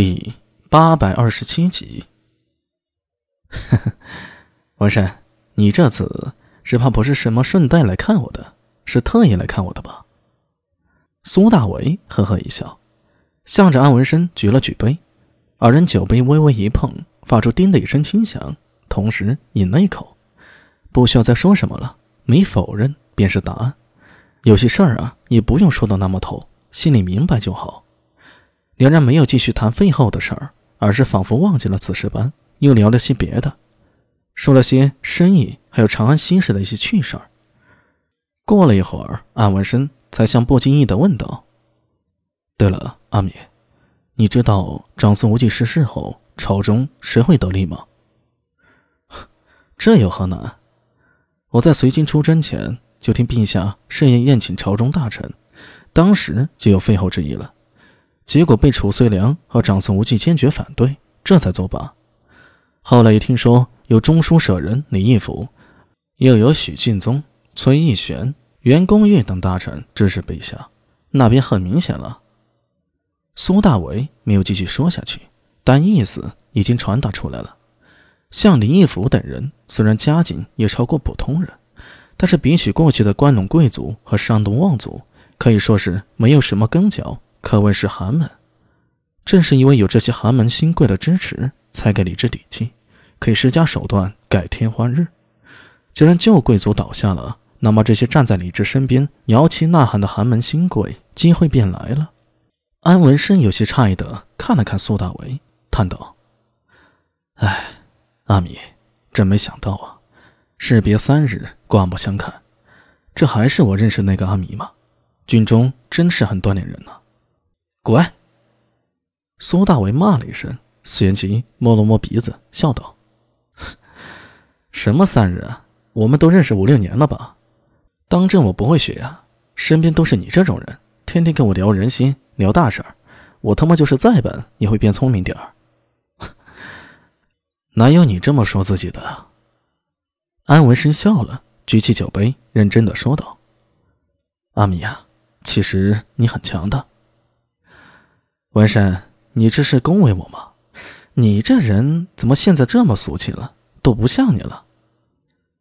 第八百二十七集。文山，你这次只怕不是什么顺带来看我的，是特意来看我的吧？苏大为呵呵一笑，向着安文生举了举杯，二人酒杯微微一碰，发出“叮”的一声轻响，同时饮了一口。不需要再说什么了，没否认便是答案。有些事儿啊，也不用说的那么透，心里明白就好。两人没有继续谈废后的事儿，而是仿佛忘记了此事般，又聊了些别的，说了些生意，还有长安新时的一些趣事儿。过了一会儿，安文生才像不经意的问道：“对了，阿米，你知道长孙无忌逝世后，朝中谁会得力吗？” 这有何难？我在随军出征前就听陛下盛宴宴请朝中大臣，当时就有废后之意了。结果被褚遂良和长孙无忌坚决反对，这才作罢。后来又听说有中书舍人李义府，又有许敬宗、崔义玄、袁公玉等大臣支持陛下，那便很明显了。苏大为没有继续说下去，但意思已经传达出来了。像李义府等人，虽然家境也超过普通人，但是比起过去的关陇贵族和山东望族，可以说是没有什么根脚。可谓是寒门，正是因为有这些寒门新贵的支持，才给李治底气，可以施加手段改天换日。既然旧贵族倒下了，那么这些站在李治身边摇旗呐喊的寒门新贵，机会便来了。安文生有些诧异的看了看苏大为，叹道：“哎，阿米，真没想到啊！士别三日，刮目相看，这还是我认识那个阿米吗？军中真是很锻炼人呢。”滚！苏大伟骂了一声，随即摸了摸鼻子，笑道：“什么三人？我们都认识五六年了吧？当真我不会学呀！身边都是你这种人，天天跟我聊人心、聊大事儿，我他妈就是再笨也会变聪明点儿。哪有你这么说自己的？”安文生笑了，举起酒杯，认真的说道：“阿米呀，其实你很强的。”文山，你这是恭维我吗？你这人怎么现在这么俗气了？都不像你了。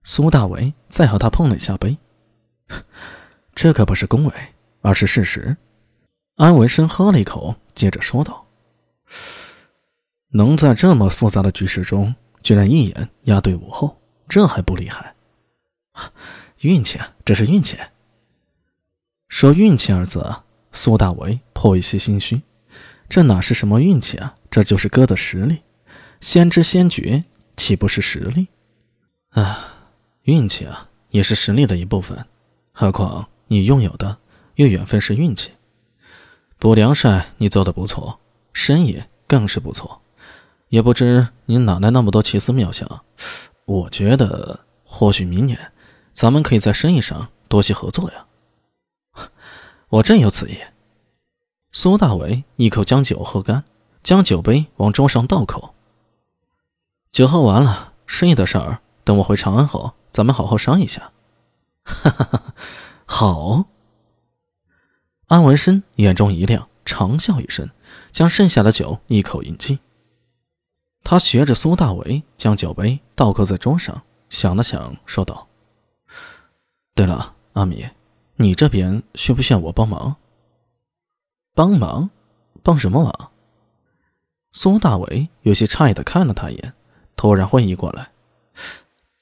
苏大为再和他碰了一下杯，这可不是恭维，而是事实。安文生喝了一口，接着说道：“能在这么复杂的局势中，居然一眼压对武后，这还不厉害？运气啊，这是运气。说运气二字，苏大为颇有些心虚。”这哪是什么运气啊？这就是哥的实力，先知先觉，岂不是实力？啊，运气啊，也是实力的一部分。何况你拥有的又远非是运气。卜良帅，你做的不错，生意更是不错。也不知你哪来那么多奇思妙想。我觉得，或许明年咱们可以在生意上多些合作呀。我正有此意。苏大伟一口将酒喝干，将酒杯往桌上倒口。酒喝完了，生意的事儿等我回长安后，咱们好好商议一下。哈哈哈！好。安文生眼中一亮，长笑一声，将剩下的酒一口饮尽。他学着苏大伟将酒杯倒扣在桌上，想了想，说道：“对了，阿米，你这边需不需要我帮忙？”帮忙？帮什么忙？苏大伟有些诧异的看了他一眼，突然会意过来：“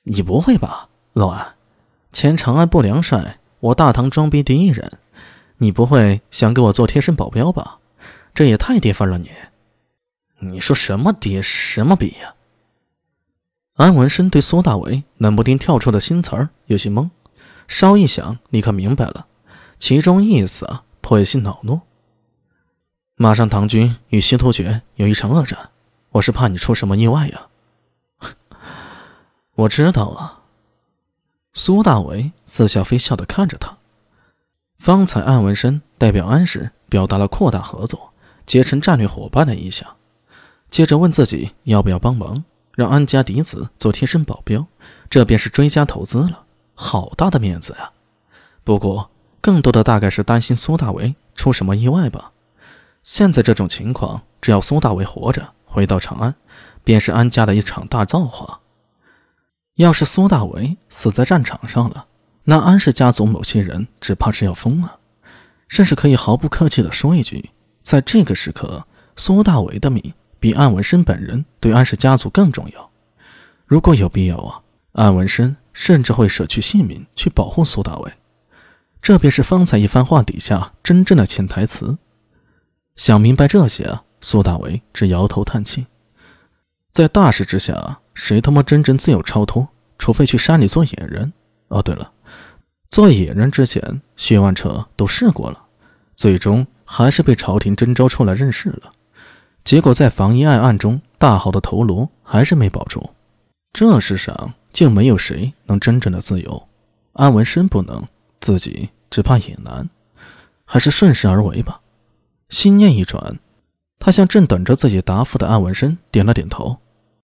你不会吧，老安？前长安不良帅，我大唐装逼第一人，你不会想给我做贴身保镖吧？这也太跌份了，你！你说什么爹什么逼呀？”安文生对苏大伟冷不丁跳出的新词儿有些懵，稍一想，立刻明白了，其中意思，颇有些恼怒。马上，唐军与西突厥有一场恶战，我是怕你出什么意外呀。我知道啊。苏大为似笑非笑的看着他。方才安文生代表安氏表达了扩大合作、结成战略伙伴的意向，接着问自己要不要帮忙，让安家嫡子做贴身保镖，这便是追加投资了，好大的面子呀！不过，更多的大概是担心苏大为出什么意外吧。现在这种情况，只要苏大为活着回到长安，便是安家的一场大造化。要是苏大为死在战场上了，那安氏家族某些人只怕是要疯了，甚至可以毫不客气地说一句：在这个时刻，苏大为的命比安文生本人对安氏家族更重要。如果有必要啊，安文生甚至会舍去性命去保护苏大为。这便是方才一番话底下真正的潜台词。想明白这些啊，苏大为只摇头叹气。在大势之下。谁他妈真正自有超脱？除非去山里做野人。哦，对了，做野人之前，薛万彻都试过了，最终还是被朝廷征召出来任事了。结果在防一案案中，大好的头颅还是没保住。这世上就没有谁能真正的自由。安文生不能，自己只怕也难。还是顺势而为吧。心念一转，他向正等着自己答复的安文生点了点头。